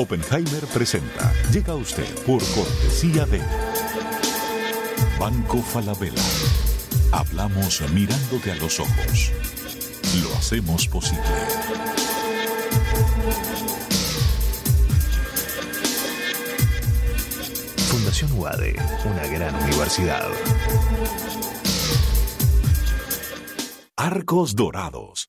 Oppenheimer presenta. Llega a usted por cortesía de Banco Falabella. Hablamos mirándote a los ojos. Lo hacemos posible. Fundación UADE, una gran universidad. Arcos Dorados.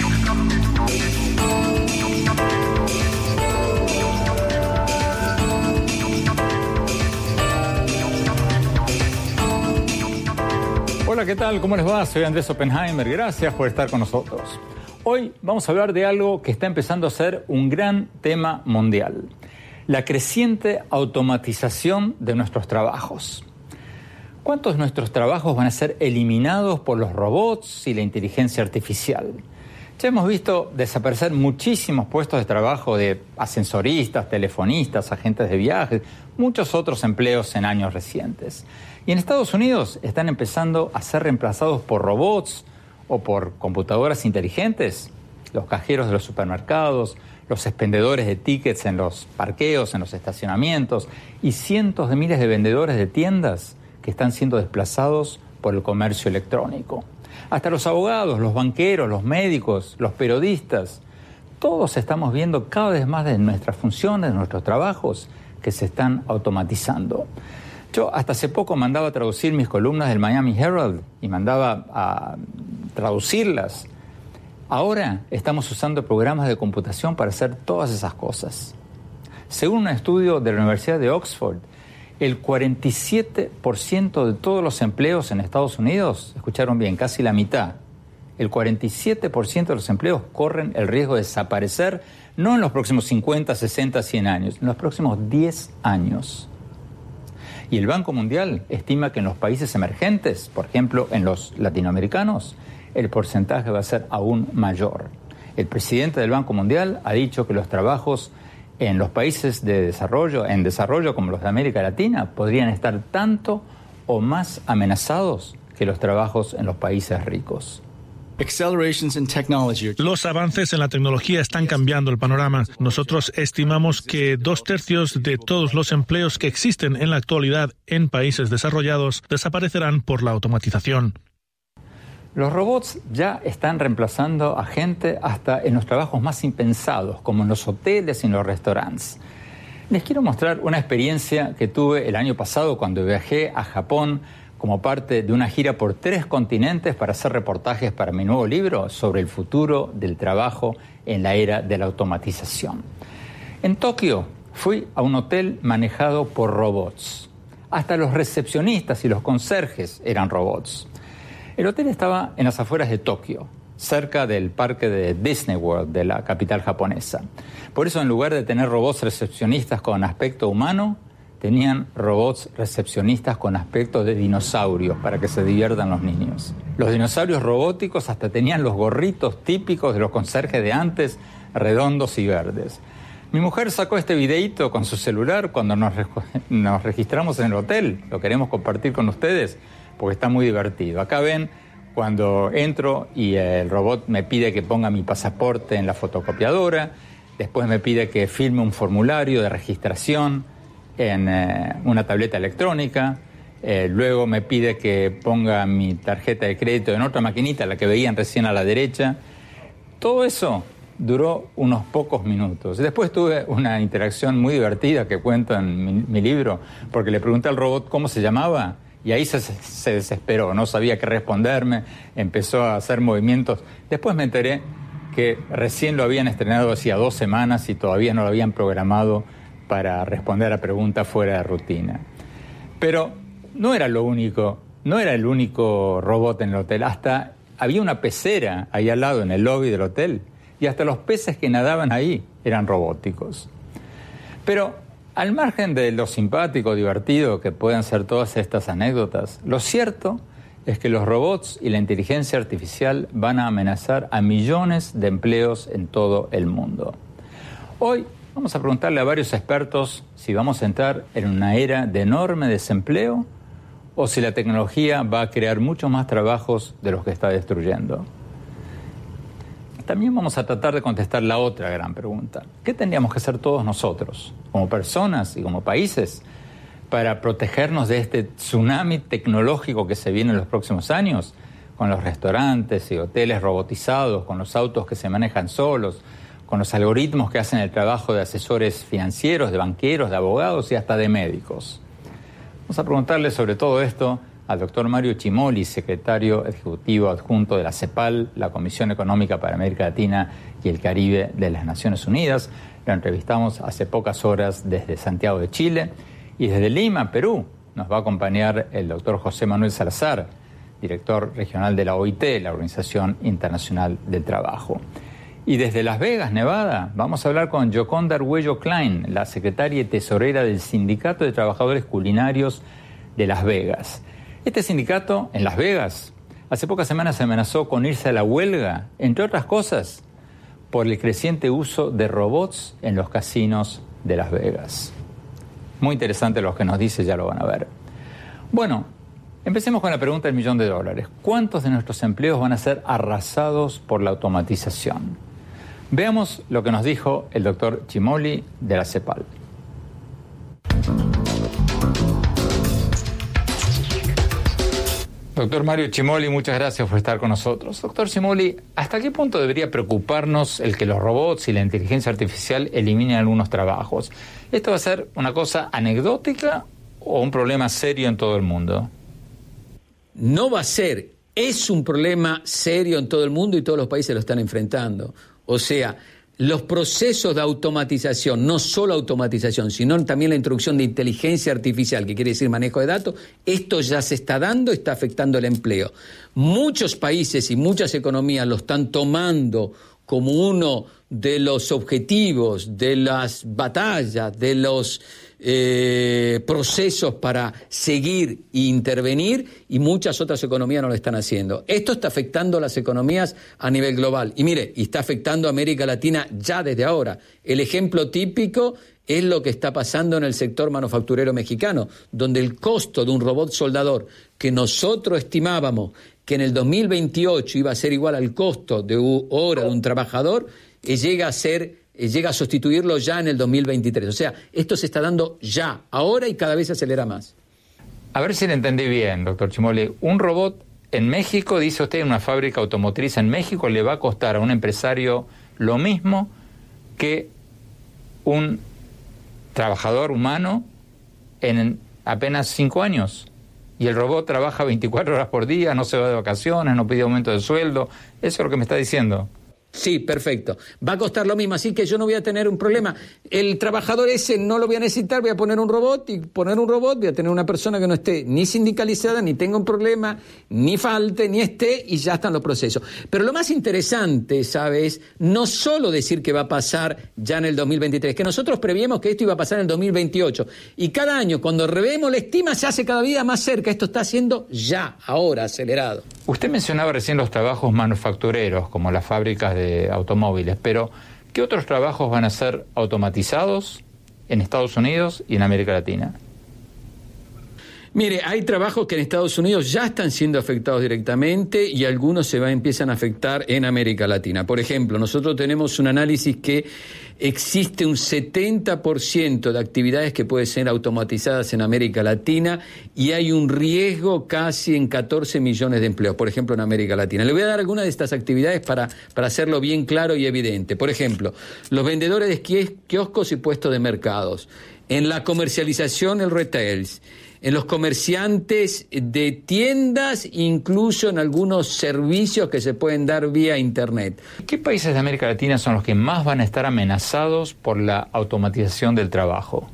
Hola, ¿qué tal? ¿Cómo les va? Soy Andrés Oppenheimer. Gracias por estar con nosotros. Hoy vamos a hablar de algo que está empezando a ser un gran tema mundial. La creciente automatización de nuestros trabajos. ¿Cuántos de nuestros trabajos van a ser eliminados por los robots y la inteligencia artificial? Ya hemos visto desaparecer muchísimos puestos de trabajo de ascensoristas, telefonistas, agentes de viajes, muchos otros empleos en años recientes. Y en Estados Unidos están empezando a ser reemplazados por robots o por computadoras inteligentes, los cajeros de los supermercados, los expendedores de tickets en los parqueos, en los estacionamientos y cientos de miles de vendedores de tiendas que están siendo desplazados por el comercio electrónico. Hasta los abogados, los banqueros, los médicos, los periodistas, todos estamos viendo cada vez más de nuestras funciones, de nuestros trabajos que se están automatizando. Yo hasta hace poco mandaba a traducir mis columnas del Miami Herald y mandaba a traducirlas. Ahora estamos usando programas de computación para hacer todas esas cosas. Según un estudio de la Universidad de Oxford, el 47% de todos los empleos en Estados Unidos, escucharon bien, casi la mitad, el 47% de los empleos corren el riesgo de desaparecer no en los próximos 50, 60, 100 años, en los próximos 10 años. Y el Banco Mundial estima que en los países emergentes, por ejemplo en los latinoamericanos, el porcentaje va a ser aún mayor. El presidente del Banco Mundial ha dicho que los trabajos en los países de desarrollo, en desarrollo como los de América Latina, podrían estar tanto o más amenazados que los trabajos en los países ricos. Los avances en la tecnología están cambiando el panorama. Nosotros estimamos que dos tercios de todos los empleos que existen en la actualidad en países desarrollados desaparecerán por la automatización. Los robots ya están reemplazando a gente hasta en los trabajos más impensados, como en los hoteles y en los restaurantes. Les quiero mostrar una experiencia que tuve el año pasado cuando viajé a Japón como parte de una gira por tres continentes para hacer reportajes para mi nuevo libro sobre el futuro del trabajo en la era de la automatización. En Tokio fui a un hotel manejado por robots. Hasta los recepcionistas y los conserjes eran robots. El hotel estaba en las afueras de Tokio, cerca del parque de Disney World de la capital japonesa. Por eso en lugar de tener robots recepcionistas con aspecto humano, tenían robots recepcionistas con aspecto de dinosaurios para que se diviertan los niños. Los dinosaurios robóticos hasta tenían los gorritos típicos de los conserjes de antes, redondos y verdes. Mi mujer sacó este videíto con su celular cuando nos, nos registramos en el hotel. Lo queremos compartir con ustedes porque está muy divertido. Acá ven cuando entro y el robot me pide que ponga mi pasaporte en la fotocopiadora, después me pide que filme un formulario de registración, en eh, una tableta electrónica, eh, luego me pide que ponga mi tarjeta de crédito en otra maquinita, la que veían recién a la derecha. Todo eso duró unos pocos minutos. Después tuve una interacción muy divertida que cuento en mi, libro, porque le pregunté al robot cómo se llamaba y ahí se, se, desesperó, no sabía qué responderme, empezó a hacer movimientos. Después me enteré que recién lo habían estrenado hacía dos semanas y todavía no lo habían programado para responder a preguntas fuera de rutina. Pero no era lo único, no era el único robot en el hotel, hasta había una pecera ahí al lado en el lobby del hotel y hasta los peces que nadaban ahí eran robóticos. Pero al margen de lo simpático, divertido que pueden ser todas estas anécdotas, lo cierto es que los robots y la inteligencia artificial van a amenazar a millones de empleos en todo el mundo. Hoy vamos a preguntarle a varios expertos si vamos a entrar en una era de enorme desempleo o si la tecnología va a crear muchos más trabajos de los que está destruyendo. También vamos a tratar de contestar la otra gran pregunta. ¿Qué tendríamos que hacer todos nosotros, como personas y como países, para protegernos de este tsunami tecnológico que se viene en los próximos años? Con los restaurantes y hoteles robotizados, con los autos que se manejan solos, con los algoritmos que hacen el trabajo de asesores financieros, de banqueros, de abogados y hasta de médicos. Vamos a preguntarle sobre todo esto al doctor Mario Chimoli, secretario ejecutivo adjunto de la CEPAL, la Comisión Económica para América Latina y el Caribe de las Naciones Unidas. Lo entrevistamos hace pocas horas desde Santiago de Chile y desde Lima, Perú. Nos va a acompañar el doctor José Manuel Salazar, director regional de la OIT, la Organización Internacional del Trabajo. Y desde Las Vegas, Nevada, vamos a hablar con Joconda Arguello Klein, la secretaria y tesorera del Sindicato de Trabajadores Culinarios de Las Vegas. Este sindicato, en Las Vegas, hace pocas semanas se amenazó con irse a la huelga, entre otras cosas, por el creciente uso de robots en los casinos de Las Vegas. Muy interesante lo que nos dice, ya lo van a ver. Bueno, empecemos con la pregunta del millón de dólares. ¿Cuántos de nuestros empleos van a ser arrasados por la automatización? Veamos lo que nos dijo el doctor Chimoli de la CEPAL. Doctor Mario Chimoli, muchas gracias por estar con nosotros. Doctor Chimoli, ¿hasta qué punto debería preocuparnos el que los robots y la inteligencia artificial eliminen algunos trabajos? ¿Esto va a ser una cosa anecdótica o un problema serio en todo el mundo? No va a ser, es un problema serio en todo el mundo y todos los países lo están enfrentando. O sea, los procesos de automatización, no solo automatización, sino también la introducción de inteligencia artificial, que quiere decir manejo de datos, esto ya se está dando, está afectando el empleo. Muchos países y muchas economías lo están tomando como uno de los objetivos, de las batallas, de los eh, procesos para seguir e intervenir y muchas otras economías no lo están haciendo. Esto está afectando a las economías a nivel global. Y mire, y está afectando a América Latina ya desde ahora. El ejemplo típico es lo que está pasando en el sector manufacturero mexicano, donde el costo de un robot soldador que nosotros estimábamos que en el 2028 iba a ser igual al costo de hora de un trabajador, eh, llega a ser llega a sustituirlo ya en el 2023. O sea, esto se está dando ya, ahora y cada vez se acelera más. A ver si le entendí bien, doctor Chimoli. Un robot en México, dice usted, en una fábrica automotriz en México, le va a costar a un empresario lo mismo que un trabajador humano en apenas cinco años. Y el robot trabaja 24 horas por día, no se va de vacaciones, no pide aumento de sueldo. Eso es lo que me está diciendo. Sí, perfecto. Va a costar lo mismo, así que yo no voy a tener un problema. El trabajador ese no lo voy a necesitar, voy a poner un robot y poner un robot, voy a tener una persona que no esté ni sindicalizada, ni tenga un problema, ni falte, ni esté, y ya están los procesos. Pero lo más interesante, ¿sabes? No solo decir que va a pasar ya en el 2023, que nosotros prevíamos que esto iba a pasar en el 2028. Y cada año, cuando revemos la estima, se hace cada día más cerca. Esto está haciendo ya, ahora, acelerado. Usted mencionaba recién los trabajos manufactureros, como las fábricas de automóviles, pero ¿qué otros trabajos van a ser automatizados en Estados Unidos y en América Latina? Mire, hay trabajos que en Estados Unidos ya están siendo afectados directamente y algunos se va, empiezan a afectar en América Latina. Por ejemplo, nosotros tenemos un análisis que existe un 70% de actividades que pueden ser automatizadas en América Latina y hay un riesgo casi en 14 millones de empleos, por ejemplo, en América Latina. Le voy a dar algunas de estas actividades para, para hacerlo bien claro y evidente. Por ejemplo, los vendedores de kioscos y puestos de mercados, en la comercialización, el retails en los comerciantes de tiendas, incluso en algunos servicios que se pueden dar vía Internet. ¿Qué países de América Latina son los que más van a estar amenazados por la automatización del trabajo?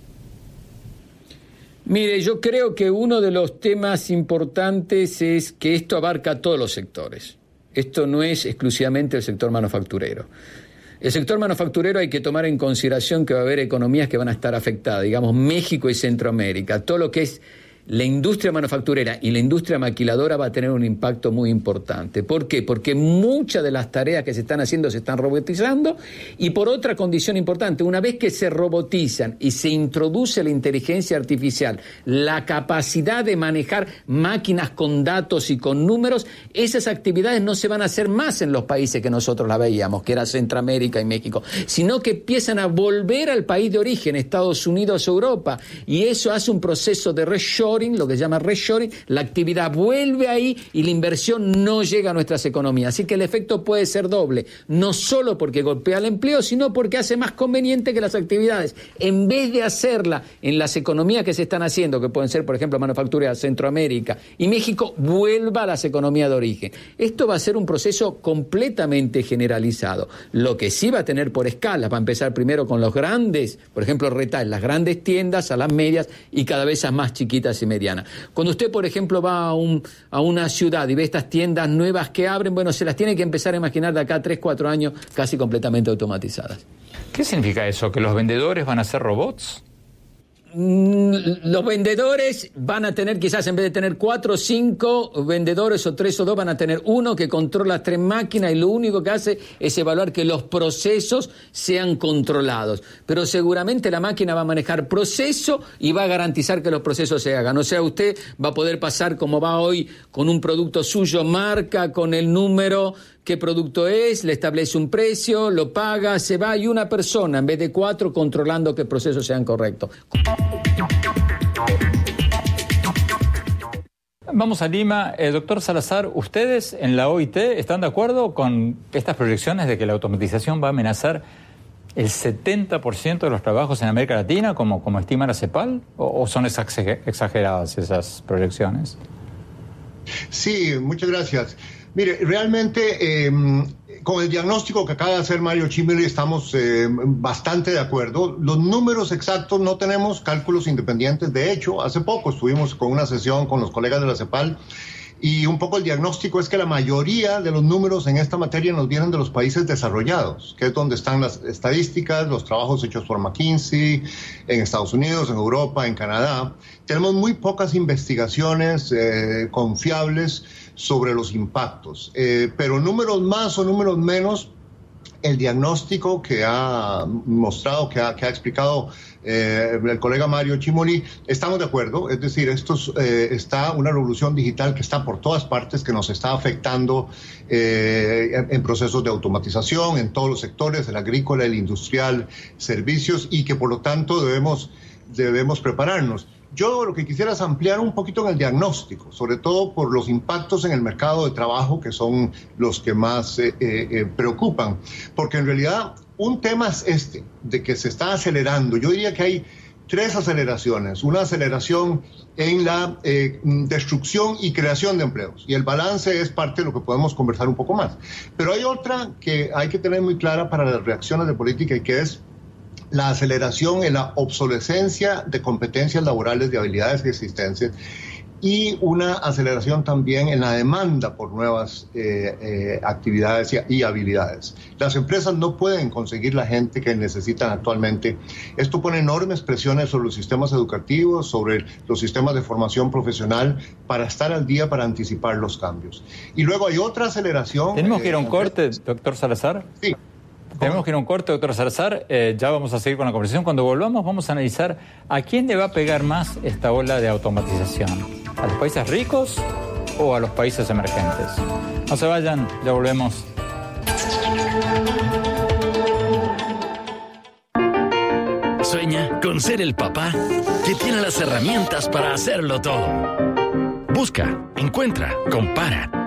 Mire, yo creo que uno de los temas importantes es que esto abarca todos los sectores. Esto no es exclusivamente el sector manufacturero. El sector manufacturero hay que tomar en consideración que va a haber economías que van a estar afectadas, digamos México y Centroamérica, todo lo que es la industria manufacturera y la industria maquiladora va a tener un impacto muy importante. ¿Por qué? Porque muchas de las tareas que se están haciendo se están robotizando y por otra condición importante, una vez que se robotizan y se introduce la inteligencia artificial, la capacidad de manejar máquinas con datos y con números, esas actividades no se van a hacer más en los países que nosotros la veíamos, que era Centroamérica y México, sino que empiezan a volver al país de origen, Estados Unidos o Europa, y eso hace un proceso de reshoring lo que se llama reshoring, la actividad vuelve ahí y la inversión no llega a nuestras economías. Así que el efecto puede ser doble, no solo porque golpea el empleo, sino porque hace más conveniente que las actividades, en vez de hacerla en las economías que se están haciendo, que pueden ser, por ejemplo, manufactura de Centroamérica y México, vuelva a las economías de origen. Esto va a ser un proceso completamente generalizado. Lo que sí va a tener por escala, va a empezar primero con los grandes, por ejemplo, retail, las grandes tiendas, a las medias y cada vez a más chiquitas y mediana. Cuando usted, por ejemplo, va a, un, a una ciudad y ve estas tiendas nuevas que abren, bueno, se las tiene que empezar a imaginar de acá a 3, 4 años casi completamente automatizadas. ¿Qué significa eso? ¿Que los vendedores van a ser robots? Mm, los vendedores van a tener, quizás en vez de tener cuatro o cinco vendedores o tres o dos, van a tener uno que controla tres máquinas y lo único que hace es evaluar que los procesos sean controlados. Pero seguramente la máquina va a manejar proceso y va a garantizar que los procesos se hagan. O sea, usted va a poder pasar como va hoy con un producto suyo, marca, con el número qué producto es, le establece un precio, lo paga, se va y una persona en vez de cuatro controlando que el proceso sean correctos. Vamos a Lima. Eh, doctor Salazar, ¿ustedes en la OIT están de acuerdo con estas proyecciones de que la automatización va a amenazar el 70% de los trabajos en América Latina, como, como estima la CEPAL? ¿O, o son exageradas esas proyecciones? Sí, muchas gracias. Mire, realmente em, con el diagnóstico que acaba de hacer Mario Chimeli estamos em, bastante de acuerdo. Los números exactos no tenemos cálculos independientes. De hecho, hace poco estuvimos con una sesión con los colegas de la CEPAL y un poco el diagnóstico es que la mayoría de los números en esta materia nos vienen de los países desarrollados, que es donde están las estadísticas, los trabajos hechos por McKinsey, en Estados Unidos, en Europa, en Canadá. Tenemos muy pocas investigaciones eh, confiables sobre los impactos. Eh, pero números más o números menos, el diagnóstico que ha mostrado, que ha, explicado eh, el colega Mario Chimoli, estamos de acuerdo. Es decir, esto eh, está una revolución digital que está por todas partes, que nos está afectando en procesos de automatización, en todos los sectores, el agrícola, el industrial, servicios, y que por lo tanto debemos, debemos prepararnos. Yo lo que quisiera es ampliar un poquito en el diagnóstico, sobre todo por los impactos en el mercado de trabajo que son los que más eh, eh, eh, preocupan, porque en realidad un tema es este, de que se está acelerando. Yo diría que hay tres aceleraciones. Una aceleración en la destrucción y creación de empleos. Y el balance es parte de lo que podemos conversar un poco más. Pero hay otra que hay que tener muy clara para las reacciones de política y que es la aceleración en la obsolescencia de competencias laborales, de habilidades existentes y una aceleración también en la demanda por nuevas eh, eh, actividades y, habilidades. Las empresas no pueden conseguir la gente que necesitan actualmente. Esto pone enormes presiones sobre los sistemas educativos, sobre los sistemas de formación profesional para estar al día, para anticipar los cambios. Y luego hay otra aceleración. Tenemos que ir a un eh, corte, doctor Salazar. Sí. Tenemos que ir a un corte, doctor Salazar. Eh, ya vamos a seguir con la conversación. Cuando volvamos, vamos a analizar a quién le va a pegar más esta ola de automatización. ¿A los países ricos o a los países emergentes? No se vayan, ya volvemos. Sueña con ser el papá que tiene las herramientas para hacerlo todo. Busca, encuentra, compara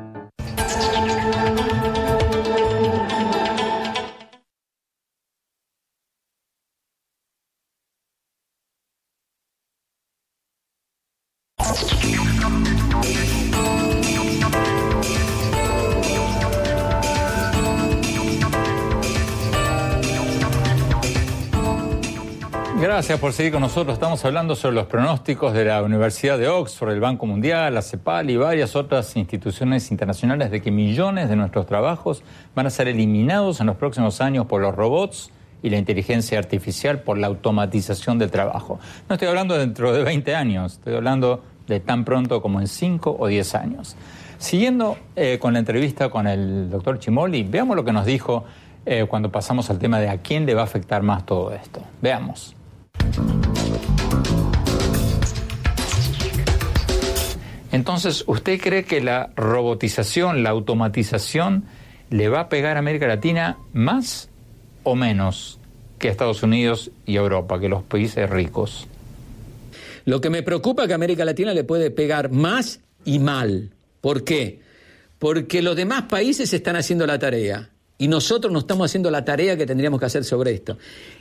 Gracias por seguir con nosotros. Estamos hablando sobre los pronósticos de la Universidad de Oxford, el Banco Mundial, la CEPAL y varias otras instituciones internacionales de que millones de nuestros trabajos van a ser eliminados en los próximos años por los robots y la inteligencia artificial por la automatización del trabajo. No estoy hablando dentro de 20 años, estoy hablando de tan pronto como en 5 o 10 años. Siguiendo eh, con la entrevista con el doctor Chimoli, veamos lo que nos dijo eh, cuando pasamos al tema de a quién le va a afectar más todo esto. Veamos. Entonces, ¿usted cree que la robotización, la automatización, le va a pegar a América Latina más o menos que a Estados Unidos y Europa, que los países ricos? Lo que me preocupa es que a América Latina le puede pegar más y mal. ¿Por qué? Porque los demás países están haciendo la tarea y nosotros no estamos haciendo la tarea que tendríamos que hacer sobre esto.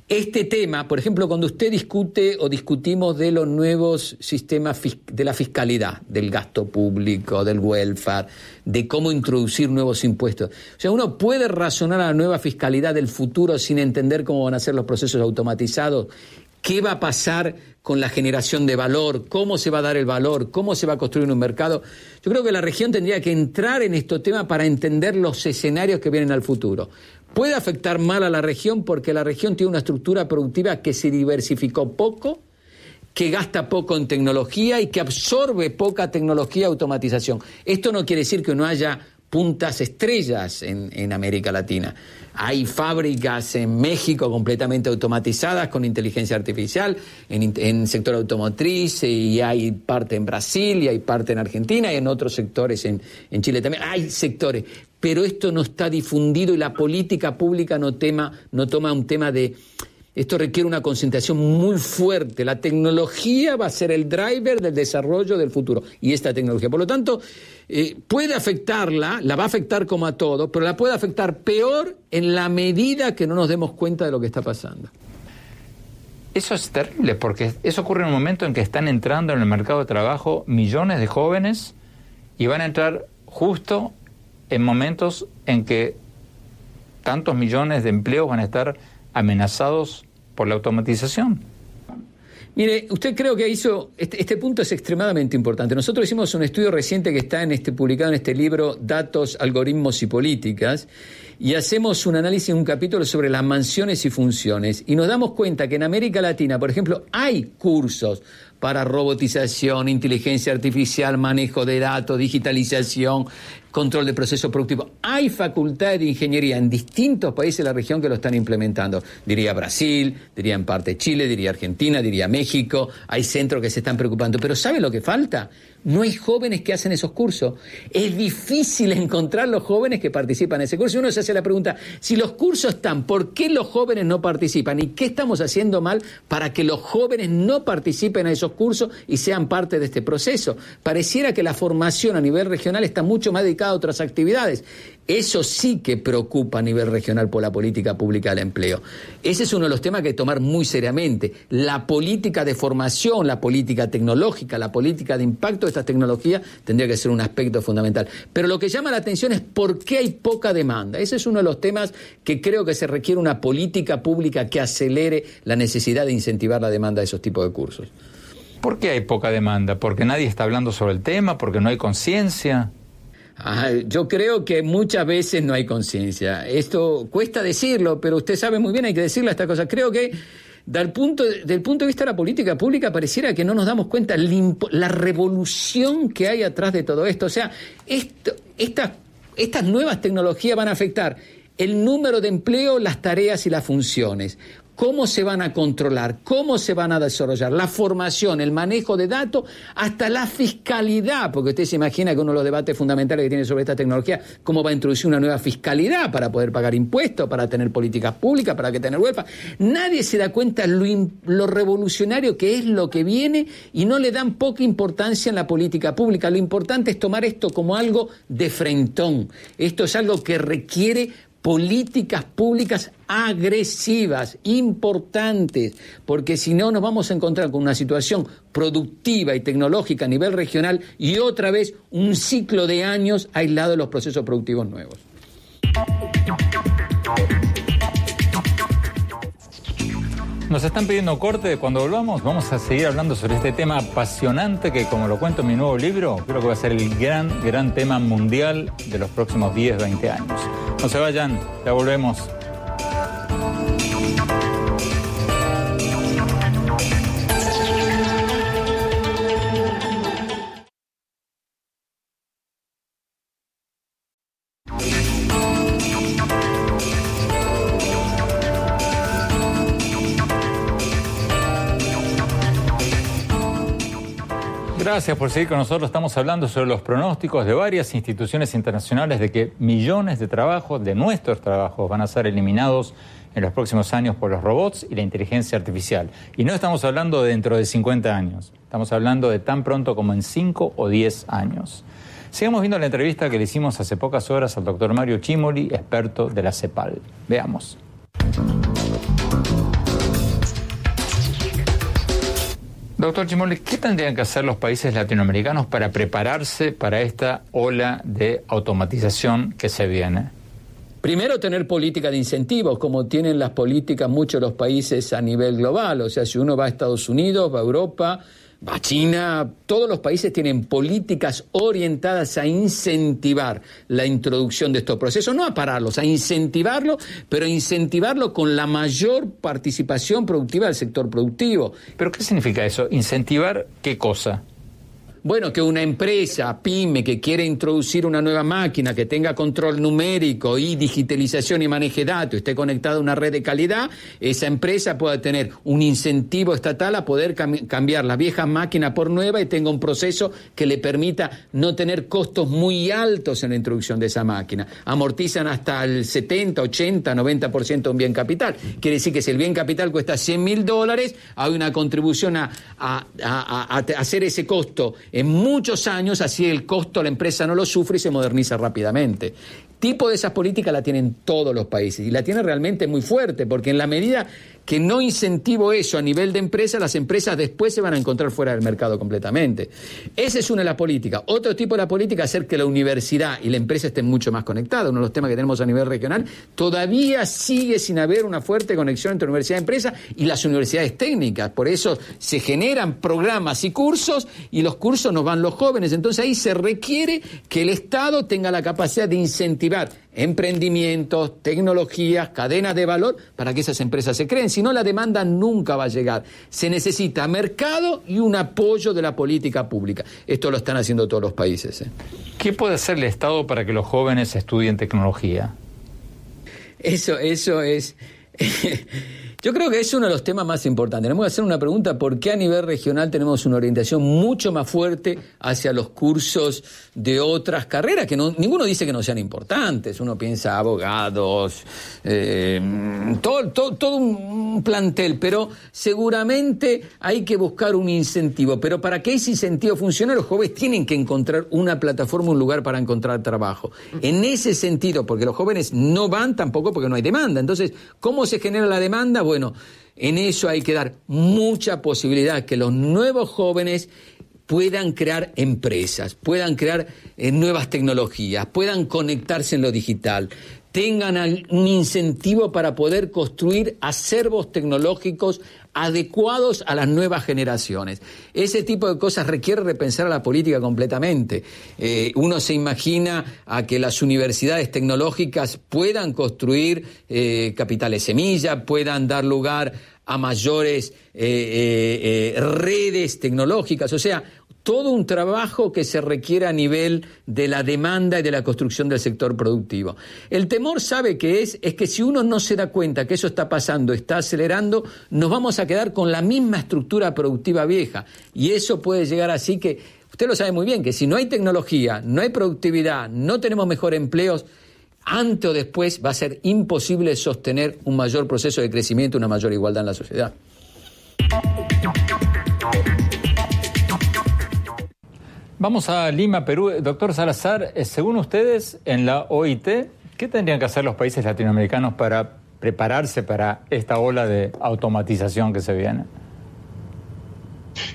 Este tema, por ejemplo, cuando usted discute o discutimos de los nuevos sistemas de la fiscalidad, del gasto público, del welfare, de cómo introducir nuevos impuestos. O sea, uno puede razonar a la nueva fiscalidad del futuro sin entender cómo van a ser los procesos automatizados qué va a pasar con la generación de valor, cómo se va a dar el valor, cómo se va a construir un mercado. Yo creo que la región tendría que entrar en este tema para entender los escenarios que vienen al futuro. Puede afectar mal a la región porque la región tiene una estructura productiva que se diversificó poco, que gasta poco en tecnología y que absorbe poca tecnología y automatización. Esto no quiere decir que no haya puntas estrellas en, América Latina. Hay fábricas en México completamente automatizadas con inteligencia artificial, en, en sector automotriz, y hay parte en Brasil, y hay parte en Argentina, y en otros sectores en, en Chile también. Hay sectores, pero esto no está difundido y la política pública no, tema, no toma un tema de esto requiere una concentración muy fuerte. La tecnología va a ser el driver del desarrollo del futuro y esta tecnología. Por lo tanto, eh, puede afectarla, la va a afectar como a todo, pero la puede afectar peor en la medida que no nos demos cuenta de lo que está pasando. Eso es terrible porque eso ocurre en un momento en que están entrando en el mercado de trabajo millones de jóvenes y van a entrar justo en momentos en que tantos millones de empleos van a estar amenazados por la automatización. Mire, usted creo que hizo, este, este, punto es extremadamente importante. Nosotros hicimos un estudio reciente que está en este, publicado en este libro, Datos, Algoritmos y Políticas, y hacemos un análisis un capítulo sobre las mansiones y funciones, y nos damos cuenta que en América Latina, por ejemplo, hay cursos para robotización, inteligencia artificial, manejo de datos, digitalización, control de procesos productivos. Hay facultades de ingeniería en distintos países de la región que lo están implementando. Diría Brasil, diría en parte Chile, diría Argentina, diría México. Hay centros que se están preocupando. Pero ¿sabe lo que falta? No hay jóvenes que hacen esos cursos. Es difícil encontrar los jóvenes que participan en ese curso. Uno se hace la pregunta, si los cursos están, ¿por qué los jóvenes no participan? ¿Y qué estamos haciendo mal para que los jóvenes no participen en esos cursos y sean parte de este proceso? Pareciera que la formación a nivel regional está mucho más dedicada a otras actividades. Eso sí que preocupa a nivel regional por la política pública del empleo. Ese es uno de los temas que hay que tomar muy seriamente. La política de formación, la política tecnológica, la política de impacto de estas tecnologías tendría que ser un aspecto fundamental. Pero lo que llama la atención es por qué hay poca demanda. Ese es uno de los temas que creo que se requiere una política pública que acelere la necesidad de incentivar la demanda de esos tipos de cursos. ¿Por qué hay poca demanda? ¿Porque nadie está hablando sobre el tema? ¿Porque no hay conciencia? Yo creo que muchas veces no hay conciencia. Esto cuesta decirlo, pero usted sabe muy bien, hay que decirle esta cosa. Creo que del punto, del punto de vista de la política pública pareciera que no nos damos cuenta la revolución que hay atrás de todo esto. O sea, estas, estas nuevas tecnologías van a afectar el número de empleo, las tareas y las funciones cómo se van a controlar, cómo se van a desarrollar, la formación, el manejo de datos, hasta la fiscalidad, porque usted se imagina que uno de los debates fundamentales que tiene sobre esta tecnología, cómo va a introducir una nueva fiscalidad para poder pagar impuestos, para tener políticas públicas, para que tener UEFA. Nadie se da cuenta lo, lo revolucionario que es lo que viene y no le dan poca importancia en la política pública. Lo importante es tomar esto como algo de frentón. Esto es algo que requiere políticas públicas agresivas, importantes, porque si no nos vamos a encontrar con una situación productiva y tecnológica a nivel regional y otra vez un ciclo de años aislado de los procesos productivos nuevos. Nos están pidiendo corte. Cuando volvamos, vamos a seguir hablando sobre este tema apasionante que, como lo cuento en mi nuevo libro, creo que va a ser el gran, gran tema mundial de los próximos 10, 20 años. No se vayan, ya volvemos. Gracias por seguir con nosotros. Estamos hablando sobre los pronósticos de varias instituciones internacionales de que millones de trabajos, de nuestros trabajos, van a ser eliminados en los próximos años por los robots y la inteligencia artificial. Y no estamos hablando de dentro de 50 años, estamos hablando de tan pronto como en 5 o 10 años. Sigamos viendo la entrevista que le hicimos hace pocas horas al doctor Mario Chimoli, experto de la CEPAL. Veamos. Doctor Chimoli, ¿qué tendrían que hacer los países latinoamericanos para prepararse para esta ola de automatización que se viene? Primero, tener política de incentivos, como tienen las políticas muchos los países a nivel global. O sea, si uno va a Estados Unidos, va a Europa, China, todos los países tienen políticas orientadas a incentivar la introducción de estos procesos, no a pararlos, a incentivarlo, pero a incentivarlo con la mayor participación productiva del sector productivo. ¿Pero qué significa eso? ¿Incentivar qué cosa? Bueno, que una empresa, pyme, que quiere introducir una nueva máquina, que tenga control numérico y digitalización y maneje datos, esté conectada a una red de calidad, esa empresa pueda tener un incentivo estatal a poder cambiar la vieja máquina por nueva y tenga un proceso que le permita no tener costos muy altos en la introducción de esa máquina. Amortizan hasta el 70, 80, 90% de un bien capital. Quiere decir que si el bien capital cuesta 100 mil dólares, hay una contribución a hacer ese costo en muchos años, así el costo la empresa no lo sufre y se moderniza rápidamente. Tipo de esas políticas la tienen todos los países y la tiene realmente muy fuerte, porque en la medida que no incentivo eso a nivel de empresa, las empresas después se van a encontrar fuera del mercado completamente. Esa es una de las políticas. Otro tipo de la política es hacer que la universidad y la empresa estén mucho más conectadas. Uno de los temas que tenemos a nivel regional, todavía sigue sin haber una fuerte conexión entre universidad y empresa y las universidades técnicas. Por eso se generan programas y cursos y los cursos nos van los jóvenes. Entonces ahí se requiere que el Estado tenga la capacidad de incentivar emprendimientos, tecnologías, cadenas de valor para que esas empresas se creen. Si no, la demanda nunca va a llegar. Se necesita mercado y un apoyo de la política pública. Esto lo están haciendo todos los países. ¿eh? ¿Qué puede hacer el Estado para que los jóvenes estudien tecnología? Eso, eso es. Yo creo que es uno de los temas más importantes. Tenemos que hacer una pregunta, ¿por qué a nivel regional tenemos una orientación mucho más fuerte hacia los cursos de otras carreras? Que no, ninguno dice que no sean importantes. Uno piensa abogados, eh, todo, todo, un plantel, pero seguramente hay que buscar un incentivo. Pero para que ese incentivo funcione, los jóvenes tienen que encontrar una plataforma, un lugar para encontrar trabajo. En ese sentido, porque los jóvenes no van tampoco porque no hay demanda. Entonces, ¿cómo se genera la demanda? Bueno, en eso hay que dar mucha posibilidad que los nuevos jóvenes puedan crear empresas, puedan crear eh, nuevas tecnologías, puedan conectarse en lo digital, tengan un incentivo para poder construir acervos tecnológicos adecuados a las nuevas generaciones. Ese tipo de cosas requiere repensar a la política completamente. Eh, uno se imagina a que las universidades tecnológicas puedan construir eh, capitales semilla, puedan dar lugar a mayores eh, redes tecnológicas, o sea, todo un trabajo que se requiere a nivel de la demanda y de la construcción del sector productivo. El temor, ¿sabe qué es? Es que si uno no se da cuenta que eso está pasando, está acelerando, nos vamos a quedar con la misma estructura productiva vieja. Y eso puede llegar así que, usted lo sabe muy bien, que si no hay tecnología, no hay productividad, no tenemos mejores empleos, antes o después va a ser imposible sostener un mayor proceso de crecimiento, una mayor igualdad en la sociedad. Vamos a Lima, Perú. Doctor Salazar, eh, según ustedes, en la OIT, ¿qué tendrían que hacer los países latinoamericanos para prepararse para esta ola de automatización que se viene?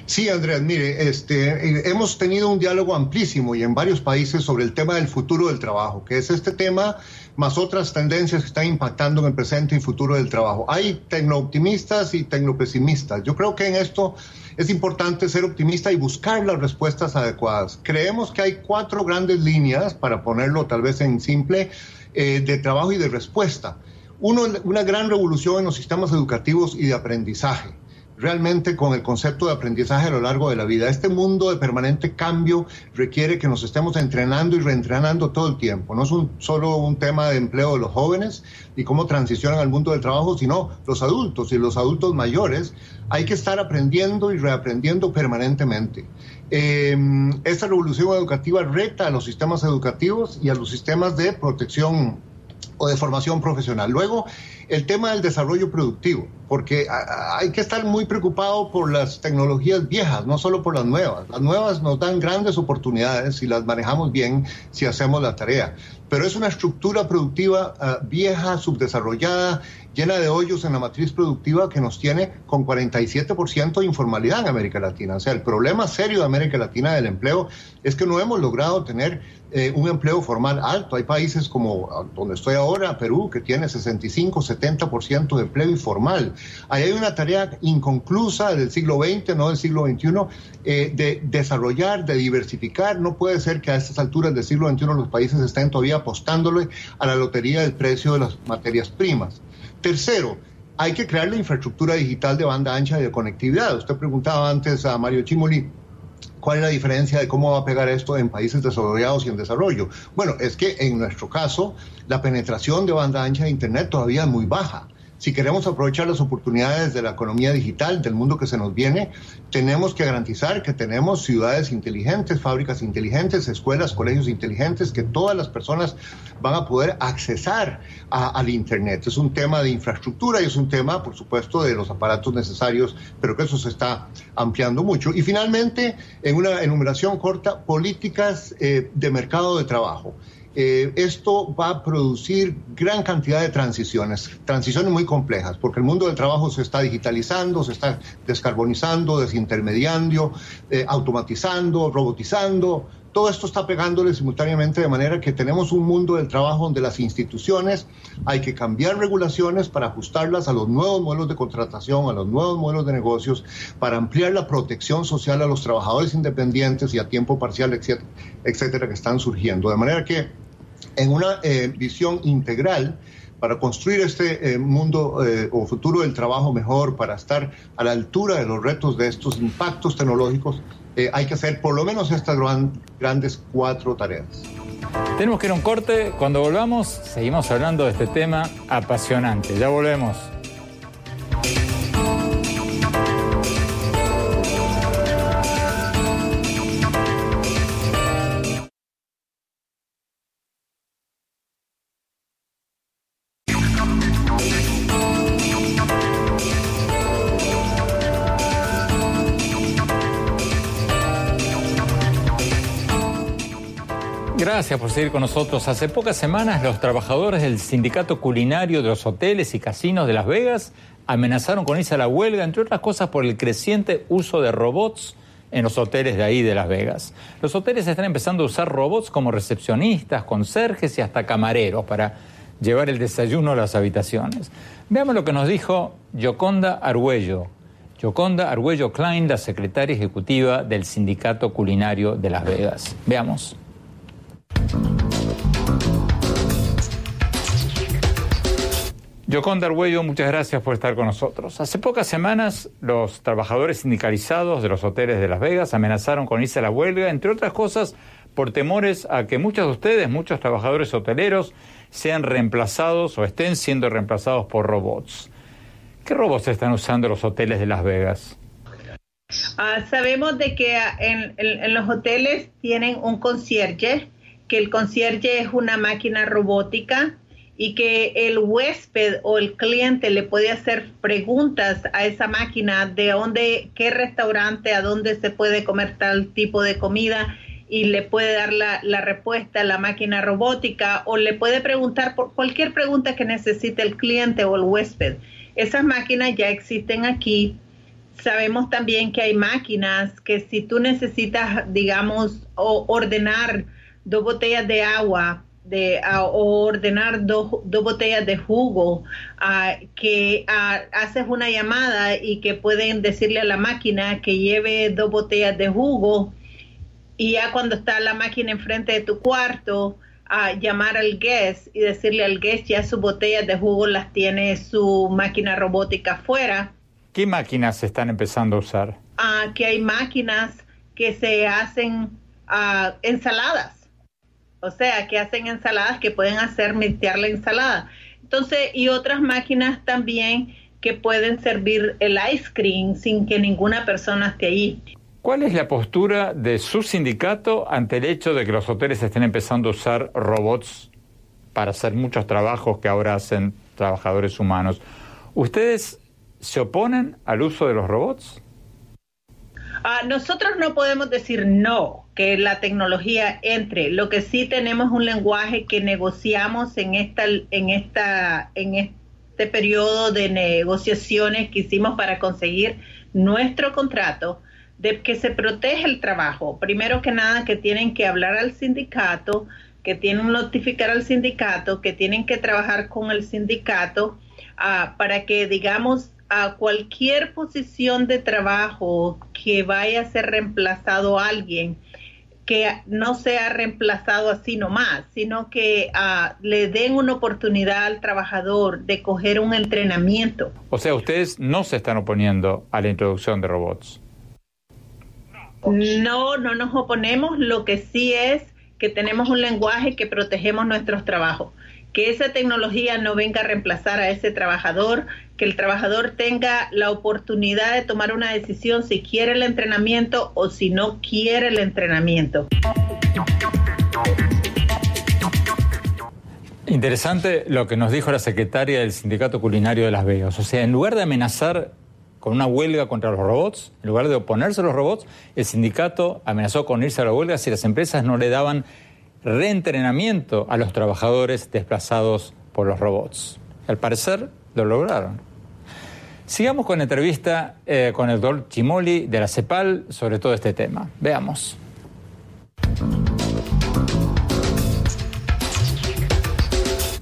Sí, Andrés, mire, este, eh, hemos tenido un diálogo amplísimo y en varios países sobre el tema del futuro del trabajo, que es este tema más otras tendencias que están impactando en el presente y futuro del trabajo. Hay tecnooptimistas y tecnopesimistas. Yo creo que en esto es importante ser optimista y buscar las respuestas adecuadas. Creemos que hay cuatro grandes líneas, para ponerlo tal vez en simple, eh, de trabajo y de respuesta. Uno, una gran revolución en los sistemas educativos y de aprendizaje realmente con el concepto de aprendizaje a lo largo de la vida. Este mundo de permanente cambio requiere que nos estemos entrenando y reentrenando todo el tiempo. No es un, solo un tema de empleo de los jóvenes y cómo transicionan al mundo del trabajo, sino los adultos y los adultos mayores. Hay que estar aprendiendo y reaprendiendo permanentemente. Eh, esta revolución educativa reta a los sistemas educativos y a los sistemas de protección o de formación profesional. Luego, el tema del desarrollo productivo, porque hay que estar muy preocupado por las tecnologías viejas, no solo por las nuevas. Las nuevas nos dan grandes oportunidades si las manejamos bien, si hacemos la tarea. Pero es una estructura productiva ah, vieja, subdesarrollada, llena de hoyos en la matriz productiva que nos tiene con 47% de informalidad en América Latina. O sea, el problema serio de América Latina del empleo es que no hemos logrado tener eh, un empleo formal alto. Hay países como ah, donde estoy ahora, Perú, que tiene 65, 70% de empleo informal. Ahí hay una tarea inconclusa del siglo XX, no del siglo XXI, eh, de desarrollar, de diversificar. No puede ser que a estas alturas del siglo XXI los países estén todavía apostándole a la lotería del precio de las materias primas. Tercero, hay que crear la infraestructura digital de banda ancha y de conectividad. Usted preguntaba antes a Mario Chimoli ¿Cuál es la diferencia de cómo va a pegar esto en países desarrollados y en desarrollo? Bueno, es que en nuestro caso la penetración de banda ancha de Internet todavía es muy baja. Si queremos aprovechar las oportunidades de la economía digital, del mundo que se nos viene, tenemos que garantizar que tenemos ciudades inteligentes, fábricas inteligentes, escuelas, colegios inteligentes, que todas las personas van a poder accesar al Internet. Es un tema de infraestructura y es un tema, por supuesto, de los aparatos necesarios, pero que eso se está ampliando mucho. Y finalmente, en una enumeración corta, políticas eh, de mercado de trabajo. Eh, esto va a producir gran cantidad de transiciones, transiciones muy complejas, porque el mundo del trabajo se está digitalizando, se está descarbonizando, desintermediando, eh, automatizando, robotizando. Todo esto está pegándole simultáneamente de manera que tenemos un mundo del trabajo donde las instituciones hay que cambiar regulaciones para ajustarlas a los nuevos modelos de contratación, a los nuevos modelos de negocios, para ampliar la protección social a los trabajadores independientes y a tiempo parcial, etcétera, etcétera que están surgiendo. De manera que en una eh, visión integral para construir este eh, mundo eh, o futuro del trabajo mejor, para estar a la altura de los retos de estos impactos tecnológicos, hay que hacer por lo menos estas grandes cuatro tareas. Tenemos que ir a un corte. Cuando volvamos, seguimos hablando de este tema apasionante. Ya volvemos. Gracias por seguir con nosotros. Hace pocas semanas los trabajadores del sindicato culinario de los hoteles y casinos de Las Vegas amenazaron con irse a la huelga, entre otras cosas por el creciente uso de robots en los hoteles de ahí de Las Vegas. Los hoteles están empezando a usar robots como recepcionistas, conserjes y hasta camareros para llevar el desayuno a las habitaciones. Veamos lo que nos dijo Yoconda Argüello. Yoconda Argüello Klein, la secretaria ejecutiva del Sindicato Culinario de Las Vegas. Veamos. Yoconda Arguello, muchas gracias por estar con nosotros. Hace pocas semanas, los trabajadores sindicalizados de los hoteles de Las Vegas amenazaron con irse a la huelga, entre otras cosas, por temores a que muchos de ustedes, muchos trabajadores hoteleros, sean reemplazados o estén siendo reemplazados por robots. ¿Qué robots están usando los hoteles de Las Vegas? Ah, sabemos de que en, en los hoteles tienen un concierge que el concierge es una máquina robótica y que el huésped o el cliente le puede hacer preguntas a esa máquina de dónde, qué restaurante, a dónde se puede comer tal tipo de comida y le puede dar la, la respuesta a la máquina robótica o le puede preguntar por cualquier pregunta que necesite el cliente o el huésped. Esas máquinas ya existen aquí sabemos también que hay máquinas que si tú necesitas, digamos, ordenar dos botellas de agua de o ordenar dos, botellas de jugo, que haces una llamada y que pueden decirle a la máquina que lleve dos botellas de jugo y ya cuando está la máquina enfrente de tu cuarto, a llamar al guest y decirle al guest ya sus botellas de jugo las tiene su máquina robótica afuera. ¿Qué máquinas se están empezando a usar? que hay máquinas que se hacen ensaladas. O sea, que hacen ensaladas que pueden hacer mitear la ensalada. Entonces, y otras máquinas también que pueden servir el ice cream sin que ninguna persona esté ahí. ¿Cuál es la postura de su sindicato ante el hecho de que los hoteles estén empezando a usar robots para hacer muchos trabajos que ahora hacen trabajadores humanos? ¿Ustedes se oponen al uso de los robots? Ah, nosotros no podemos decir no, que la tecnología entre. Lo que sí tenemos un lenguaje que negociamos en esta, en esta, en este periodo de negociaciones que hicimos para conseguir nuestro contrato de que se protege el trabajo. Primero que nada, que tienen que hablar al sindicato, que tienen que notificar al sindicato, que tienen que trabajar con el sindicato ah, para que, digamos, a cualquier posición de trabajo que vaya a ser reemplazado a alguien, que no sea reemplazado así nomás, sino que ah, le den una oportunidad al trabajador de coger un entrenamiento. O sea, ustedes no se están oponiendo a la introducción de robots. No, no nos oponemos, lo que sí es que tenemos un lenguaje que protegemos nuestros trabajos, que esa tecnología no venga a reemplazar a ese trabajador, que el trabajador tenga la oportunidad de tomar una decisión si quiere el entrenamiento o si no quiere el entrenamiento. Interesante lo que nos dijo la secretaria del Sindicato Culinario de Las Vegas. O sea, en lugar de amenazar con una huelga contra los robots. En lugar de oponerse a los robots, el sindicato amenazó con irse a la huelga si las empresas no le daban reentrenamiento a los trabajadores desplazados por los robots. Al parecer, lo lograron. Sigamos con la entrevista eh, con el doctor Chimoli de la CEPAL sobre todo este tema. Veamos.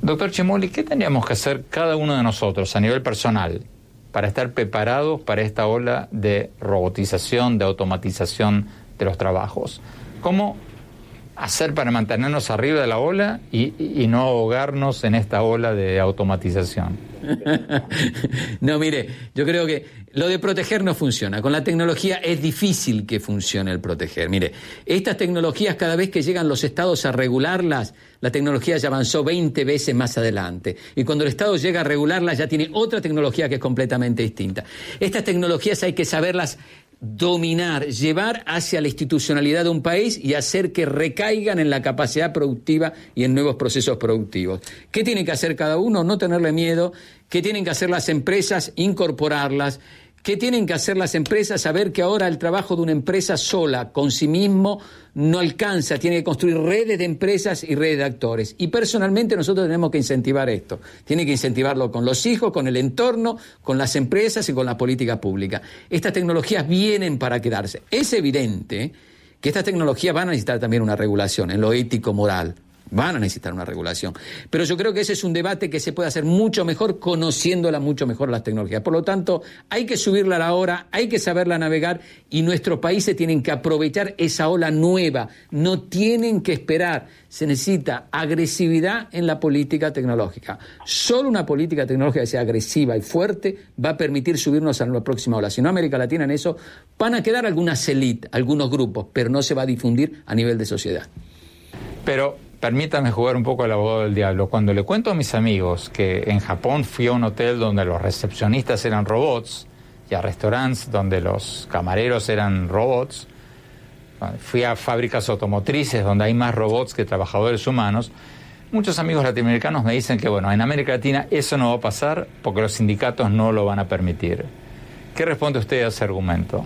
Doctor Chimoli, ¿qué tendríamos que hacer cada uno de nosotros a nivel personal para estar preparados para esta ola de robotización, de automatización de los trabajos. ¿Cómo hacer para mantenernos arriba de la ola y, no ahogarnos en esta ola de automatización? no, mire, yo creo que lo de proteger no funciona. Con la tecnología es difícil que funcione el proteger. Mire, estas tecnologías cada vez que llegan los estados a regularlas, la tecnología ya avanzó 20 veces más adelante. Y cuando el Estado llega a regularlas ya tiene otra tecnología que es completamente distinta. Estas tecnologías hay que saberlas dominar, llevar hacia la institucionalidad de un país y hacer que recaigan en la capacidad productiva y en nuevos procesos productivos. ¿Qué tiene que hacer cada uno? No tenerle miedo. ¿Qué tienen que hacer las empresas? Incorporarlas. ¿Qué tienen que hacer las empresas? Saber que ahora el trabajo de una empresa sola, con sí mismo, no alcanza. Tiene que construir redes de empresas y redes de actores. Y personalmente nosotros tenemos que incentivar esto. Tiene que incentivarlo con los hijos, con el entorno, con las empresas y con la política pública. Estas tecnologías vienen para quedarse. Es evidente que estas tecnologías van a necesitar también una regulación en lo ético-moral. Van a necesitar una regulación. Pero yo creo que ese es un debate que se puede hacer mucho mejor conociéndola mucho mejor las tecnologías. Por lo tanto, hay que subirla a la hora, hay que saberla navegar y nuestros países tienen que aprovechar esa ola nueva. No tienen que esperar. Se necesita agresividad en la política tecnológica. Solo una política tecnológica que sea agresiva y fuerte va a permitir subirnos a la próxima ola. Si no América Latina en eso, van a quedar algunas élites, algunos grupos, pero no se va a difundir a nivel de sociedad. Pero permítame jugar un poco al abogado del diablo. Cuando le cuento a mis amigos que en Japón fui a un hotel donde los recepcionistas eran robots y a restaurantes donde los camareros eran robots, fui a fábricas automotrices donde hay más robots que trabajadores humanos, muchos amigos latinoamericanos me dicen que, bueno, en América Latina eso no va a pasar porque los sindicatos no lo van a permitir. ¿Qué responde usted a ese argumento?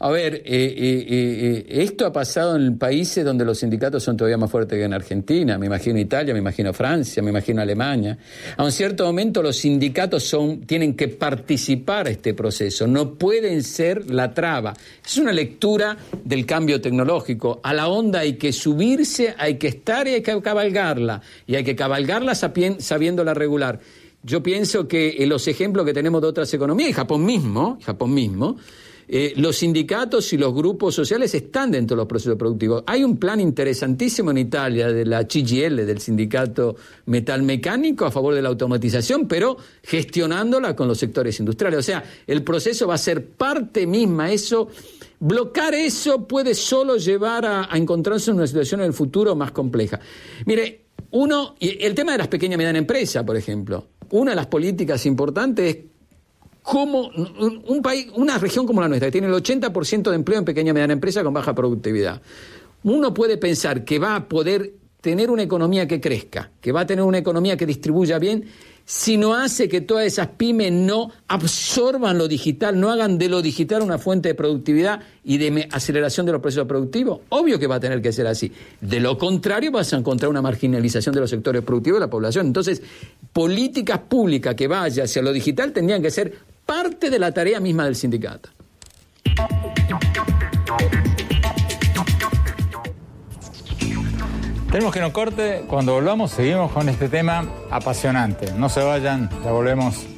A ver, eh, eh, eh, esto ha pasado en países donde los sindicatos son todavía más fuertes que en Argentina. Me imagino Italia, me imagino Francia, me imagino Alemania. A un cierto momento los sindicatos son, tienen que participar este proceso, no pueden ser la traba. Es una lectura del cambio tecnológico. A la onda hay que subirse, hay que estar y hay que cabalgarla. Y hay que cabalgarla sabiéndola regular. Yo pienso que los ejemplos que tenemos de otras economías, y Japón mismo, Japón mismo, eh, los sindicatos y los grupos sociales están dentro de los procesos productivos. Hay un plan interesantísimo en Italia de la CGL, del sindicato metalmecánico, a favor de la automatización, pero gestionándola con los sectores industriales. O sea, el proceso va a ser parte misma. Eso, bloquear eso puede solo llevar a, encontrarse en una situación en el futuro más compleja. Mire, uno, el tema de las pequeñas y medianas empresas, por ejemplo. Una de las políticas importantes es cómo un país, una región como la nuestra, que tiene el 80% de empleo en pequeña y mediana empresa con baja productividad, uno puede pensar que va a poder tener una economía que crezca, que va a tener una economía que distribuya bien, si no hace que todas esas pymes no absorban lo digital, no hagan de lo digital una fuente de productividad y de aceleración de los procesos productivos. Obvio que va a tener que ser así. De lo contrario, vas a encontrar una marginalización de los sectores productivos de la población. Entonces, políticas públicas que vayan hacia lo digital tendrían que ser parte de la tarea misma del sindicato. Tenemos que no corte, cuando volvamos seguimos con este tema apasionante. No se vayan, ya volvemos.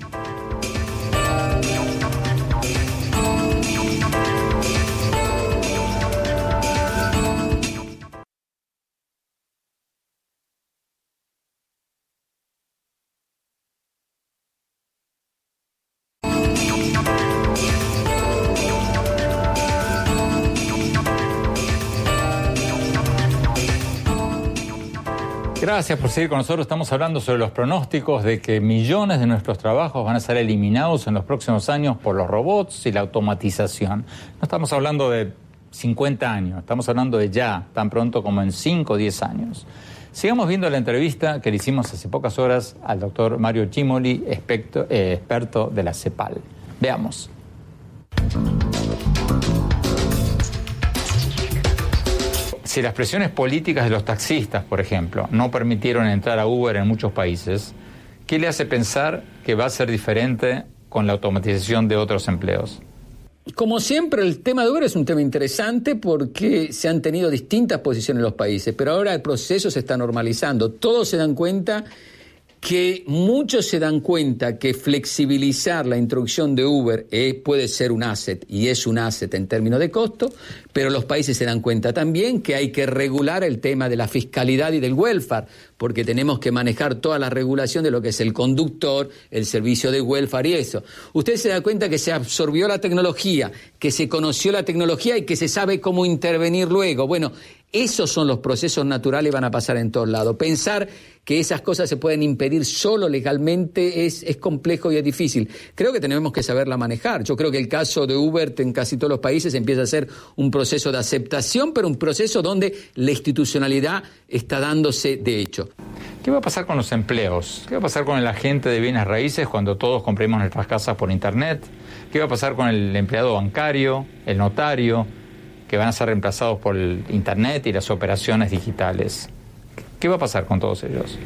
Gracias por seguir con nosotros. Estamos hablando sobre los pronósticos de que millones de nuestros trabajos van a ser eliminados en los próximos años por los robots y la automatización. No estamos hablando de 50 años, estamos hablando de ya, tan pronto como en 5 o 10 años. Sigamos viendo la entrevista que le hicimos hace pocas horas al doctor Mario Chimoli, experto, eh, experto de la CEPAL. Veamos. Si las presiones políticas de los taxistas, por ejemplo, no permitieron entrar a Uber en muchos países, ¿qué le hace pensar que va a ser diferente con la automatización de otros empleos? Como siempre, el tema de Uber es un tema interesante porque se han tenido distintas posiciones en los países, pero ahora el proceso se está normalizando. Todos se dan cuenta que muchos se dan cuenta que flexibilizar la introducción de Uber eh, puede ser un asset y es un asset en términos de costo, pero los países se dan cuenta también que hay que regular el tema de la fiscalidad y del welfare, porque tenemos que manejar toda la regulación de lo que es el conductor, el servicio de welfare y eso. Usted se da cuenta que se absorbió la tecnología, que se conoció la tecnología y que se sabe cómo intervenir luego. Bueno, esos son los procesos naturales y van a pasar en todos lados. Pensar que esas cosas se pueden impedir solo legalmente es, es, complejo y es difícil. Creo que tenemos que saberla manejar. Yo creo que el caso de Uber en casi todos los países empieza a ser un proceso de aceptación, pero un proceso donde la institucionalidad está dándose de hecho. ¿Qué va a pasar con los empleos? ¿Qué va a pasar con el agente de bienes raíces cuando todos compremos nuestras casas por Internet? ¿Qué va a pasar con el empleado bancario, el notario? Que van a ser reemplazados por el Internet y las operaciones digitales. ¿Qué va a pasar con todos ellos?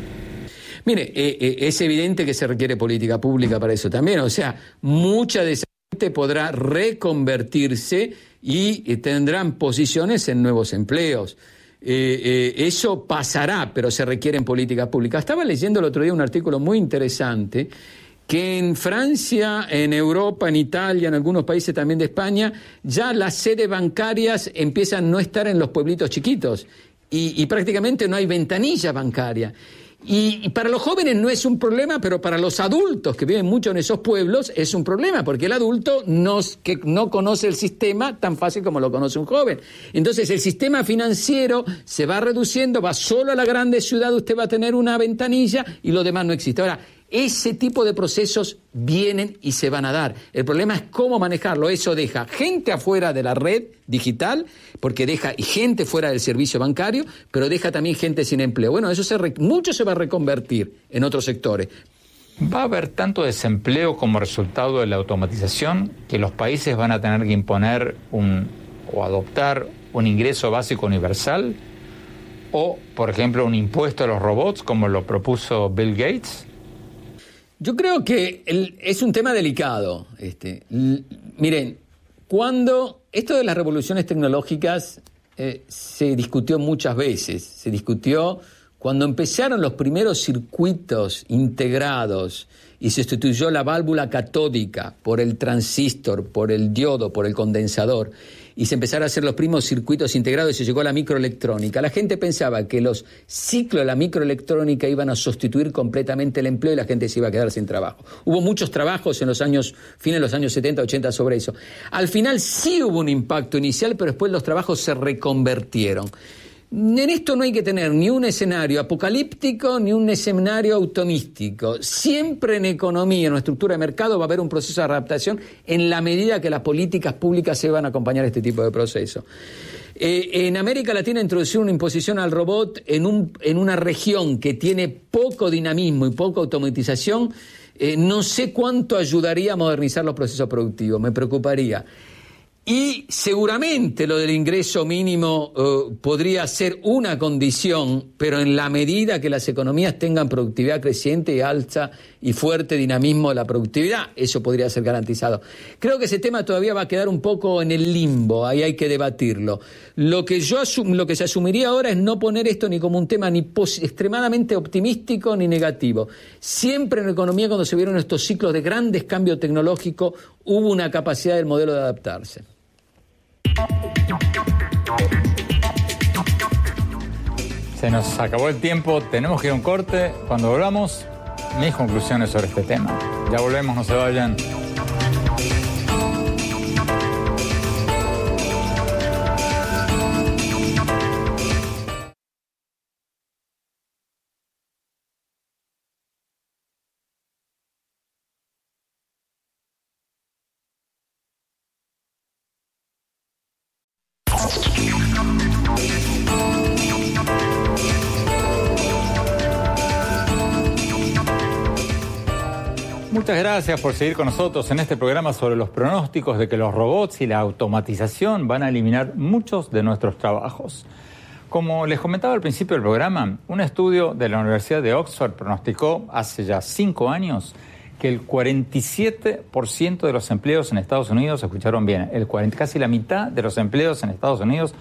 Mire, eh, eh, es evidente que se requiere política pública para eso también. O sea, mucha de esa gente podrá reconvertirse y, tendrán posiciones en nuevos empleos. Eh, eso pasará, pero se requieren políticas públicas. Estaba leyendo el otro día un artículo muy interesante que en Francia, en Europa, en Italia, en algunos países también de España, ya las sedes bancarias empiezan a no estar en los pueblitos chiquitos y, prácticamente no hay ventanilla bancaria. Y, para los jóvenes no es un problema, pero para los adultos que viven mucho en esos pueblos es un problema, porque el adulto no, que no conoce el sistema tan fácil como lo conoce un joven. Entonces el sistema financiero se va reduciendo, va solo a la grande ciudad, usted va a tener una ventanilla y lo demás no existe. Ahora, ese tipo de procesos vienen y se van a dar. El problema es cómo manejarlo. Eso deja gente afuera de la red digital, porque deja gente fuera del servicio bancario, pero deja también gente sin empleo. Bueno, eso se mucho se va a reconvertir en otros sectores. Va a haber tanto desempleo como resultado de la automatización que los países van a tener que imponer un, o adoptar un ingreso básico universal o, por ejemplo, un impuesto a los robots como lo propuso Bill Gates. Yo creo que es un tema delicado. Este. miren, cuando esto de las revoluciones tecnológicas eh, se discutió muchas veces, se discutió cuando empezaron los primeros circuitos integrados y se sustituyó la válvula catódica por el transistor, por el diodo, por el condensador, y se empezaron a hacer los primos circuitos integrados y se llegó a la microelectrónica. La gente pensaba que los ciclos de la microelectrónica iban a sustituir completamente el empleo y la gente se iba a quedar sin trabajo. Hubo muchos trabajos en los años, fines de los años 70, 80 sobre eso. Al final sí hubo un impacto inicial, pero después los trabajos se reconvertieron. En esto no hay que tener ni un escenario apocalíptico ni un escenario automístico. Siempre en economía, en una estructura de mercado, va a haber un proceso de adaptación en la medida que las políticas públicas se van a acompañar este tipo de proceso. Eh, en América Latina introducir una imposición al robot en, un, en una región que tiene poco dinamismo y poca automatización, eh, no sé cuánto ayudaría a modernizar los procesos productivos, me preocuparía. Y seguramente lo del ingreso mínimo eh, podría ser una condición, pero en la medida que las economías tengan productividad creciente y alta y fuerte dinamismo de la productividad, eso podría ser garantizado. Creo que ese tema todavía va a quedar un poco en el limbo, ahí hay que debatirlo. Lo que, yo lo que se asumiría ahora es no poner esto ni como un tema ni extremadamente optimístico ni negativo. Siempre en la economía cuando se vieron estos ciclos de grandes cambios tecnológicos hubo una capacidad del modelo de adaptarse. Se nos acabó el tiempo, tenemos que ir a un corte. Cuando volvamos, mis conclusiones sobre este tema. Ya volvemos, no se vayan. Muchas gracias por seguir con nosotros en este programa sobre los pronósticos de que los robots y la automatización van a eliminar muchos de nuestros trabajos. Como les comentaba al principio del programa, un estudio de la Universidad de Oxford pronosticó hace ya cinco años que el 47% de los empleos en Estados Unidos, escucharon bien, el 40, casi la mitad de los empleos en Estados Unidos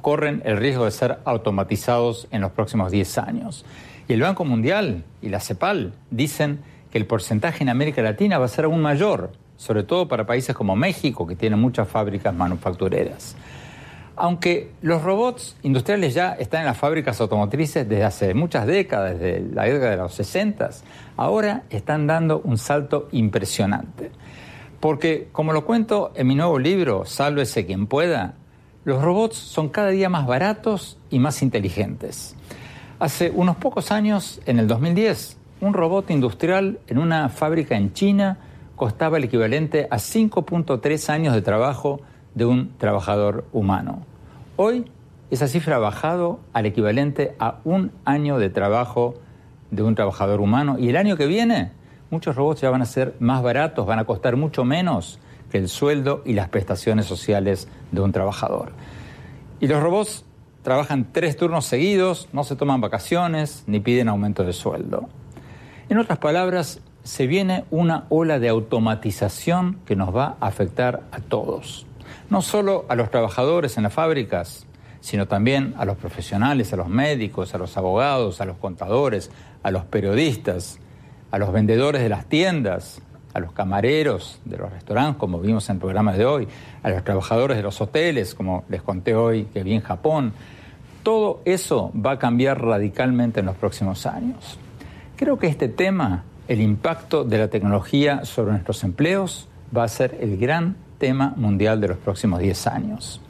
corren el riesgo de ser automatizados en los próximos 10 años. Y el Banco Mundial y la CEPAL dicen que el porcentaje en América Latina va a ser aún mayor, sobre todo para países como México, que tienen muchas fábricas manufactureras. Aunque los robots industriales ya están en las fábricas automotrices desde hace muchas décadas, desde la década de los 60, ahora están dando un salto impresionante. Porque, como lo cuento en mi nuevo libro, Sálvese quien pueda, los robots son cada día más baratos y más inteligentes. Hace unos pocos años, en el 2010, un robot industrial en una fábrica en China costaba el equivalente a 5.3 años de trabajo de un trabajador humano. Hoy esa cifra ha bajado al equivalente a un año de trabajo de un trabajador humano y el año que viene muchos robots ya van a ser más baratos, van a costar mucho menos que el sueldo y las prestaciones sociales de un trabajador. Y los robots trabajan tres turnos seguidos, no se toman vacaciones ni piden aumento de sueldo. En otras palabras, se viene una ola de automatización que nos va a afectar a todos. No solo a los trabajadores en las fábricas, sino también a los profesionales, a los médicos, a los abogados, a los contadores, a los periodistas, a los vendedores de las tiendas, a los camareros de los restaurantes, como vimos en el programa de hoy, a los trabajadores de los hoteles, como les conté hoy que vi en Japón. Todo eso va a cambiar radicalmente en los próximos años. Creo que este tema, el impacto de la tecnología sobre nuestros empleos, va a ser el gran tema mundial de los próximos 10 años.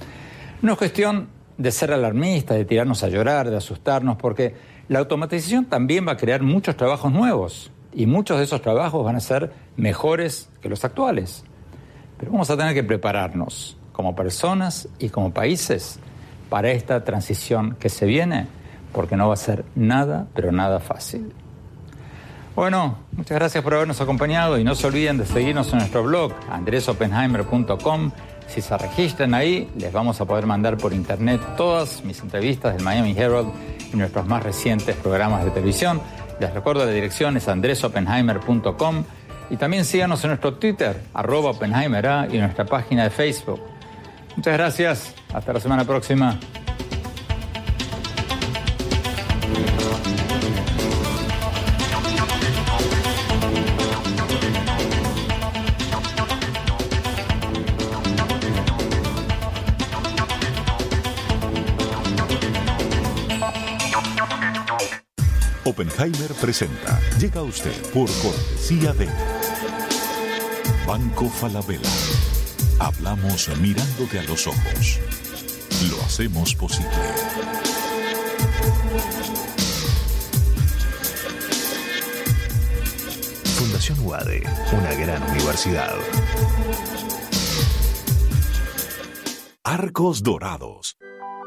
No es cuestión de ser alarmista, de tirarnos a llorar, de asustarnos, porque la automatización también va a crear muchos trabajos nuevos y muchos de esos trabajos van a ser mejores que los actuales. Pero vamos a tener que prepararnos como personas y como países para esta transición que se viene, porque no va a ser nada, pero nada fácil. Bueno, muchas gracias por habernos acompañado y no se olviden de seguirnos en nuestro blog andresopenheimer.com. Si se registran ahí, les vamos a poder mandar por internet todas mis entrevistas del Miami Herald y nuestros más recientes programas de televisión. Les recuerdo la dirección es andresopenheimer.com y también síganos en nuestro Twitter, arroba Oppenheimer y en nuestra página de Facebook. Muchas gracias, hasta la semana próxima. Oppenheimer presenta. Llega a usted por cortesía de Banco Falabella. Hablamos mirándote a los ojos. Lo hacemos posible. Fundación UADE, una gran universidad. Arcos Dorados.